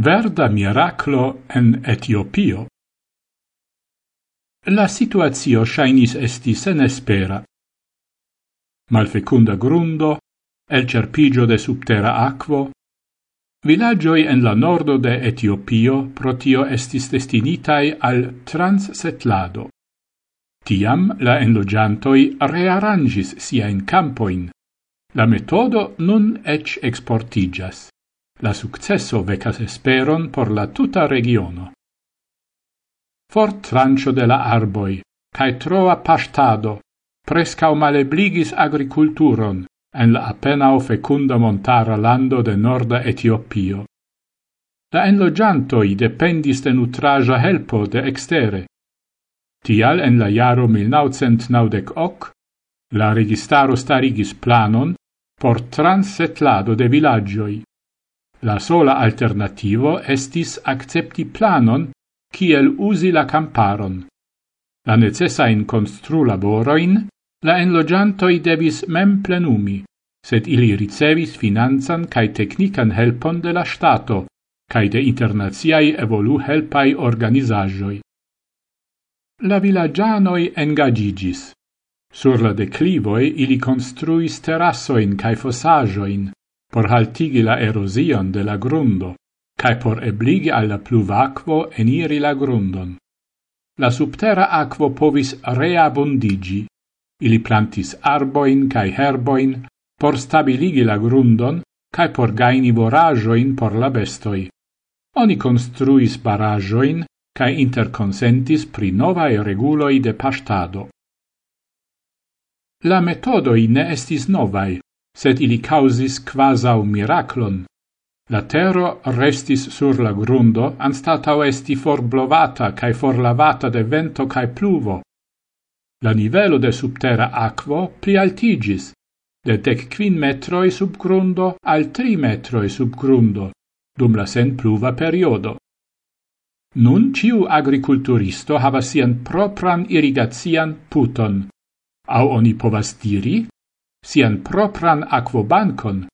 Verda miraclo en Etiopio. La situatio shainis esti senespera. Malfecunda grundo, el cerpigio de subterra aquo, villagioi en la nordo de Etiopio protio estis destinitai al transsetlado. Tiam la enlogiantoi rearrangis siain campoin. La metodo nun ec exportigas. La successo vecas esperon por la tuta regiono. Fort trancio de la arboi, cae troa pastado, prescau malebligis agriculturon en la appenao fecunda montara lando de norda Etiopio. La enlogiantoi dependis de nutraja helpo de extere. Tial en la jaro 1998 la registaro starigis planon por transetlado de villagioi, La sola alternativo estis accepti planon kiel usi la camparon. La necessain constru laboroin la enlogiantoi devis mem plenumi, sed ili ricevis finanzan cae technican helpon de la Stato, cae de internaziai evolu helpai organizajoi. La villagianoi engagigis. Sur la declivoi ili construis terrassoin cae fossajoin, por haltigi la erosion de la grundo, cae por ebligi alla pluvacquo eniri la grundon. La subterra aquo povis reabundigi, ili plantis arboin cae herboin, por stabiligi la grundon, cae por gaini vorajoin por la bestoi. Oni construis barajoin, cae interconsentis pri novae reguloi de pastado. La metodoi ne estis novae, sed ili causis quasau miraclon. La terro restis sur la grundo, anstatau esti forblovata cae forlavata de vento cae pluvo. La nivelo de subterra aquo plialtigis, de dec quin metroi sub grundo al tri metroi sub grundo, dum la sen pluva periodo. Nun ciu agriculturisto havas sian propran irrigazian puton, au oni povas diri sian propran aquobancon.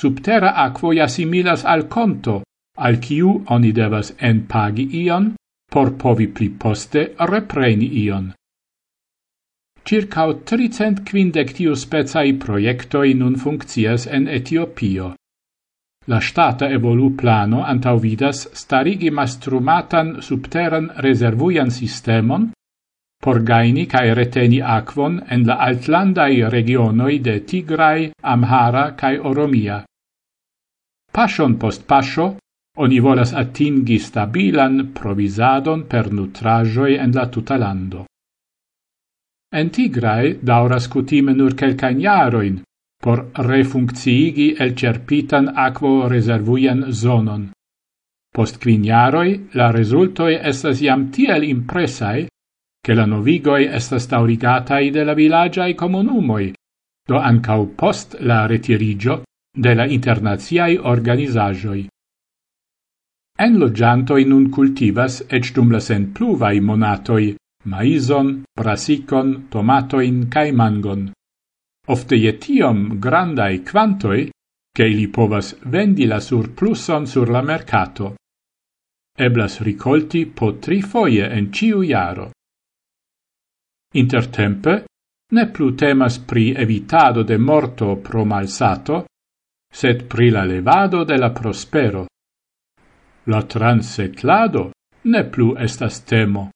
Subterra aquo jasimilas al conto, al kiu oni devas en pagi ion, por povi pli poste repreni ion. Circao tricent quindec tiu spezai proiectoi nun funccias en Etiopio. La stata evolu plano antaŭvidas starigi mastrumatan subteran reservuian sistemon, por gaini cae reteni aquon en la altlandai regionoi de Tigrai, Amhara cae Oromia. Pasion post pasio, oni volas atingi stabilan provisadon per nutrajoi en la tuta lando. En Tigrai dauras cutime nur quelcain jaroin por refunkciigi el cerpitan aquo reservuian zonon. Post quin jaroi la resultoi estas jam tiel impresai che la novigoi estas taurigatai de la villagiai comunumoi, do ancau post la retirigio de la internaziai organizajoi. En logiantoi nun cultivas ec dum la sen pluvai monatoi maizon, brasicon, tomatoin cae mangon. Ofte ietiom grandai quantoi, che ili povas vendi la surpluson sur la mercato. Eblas ricolti po tri foie en ciu iaro. Intertempe, ne plu temas pri evitado de morto pro malsato, sed pri la levado de la prospero. La transetlado ne plu estas temo.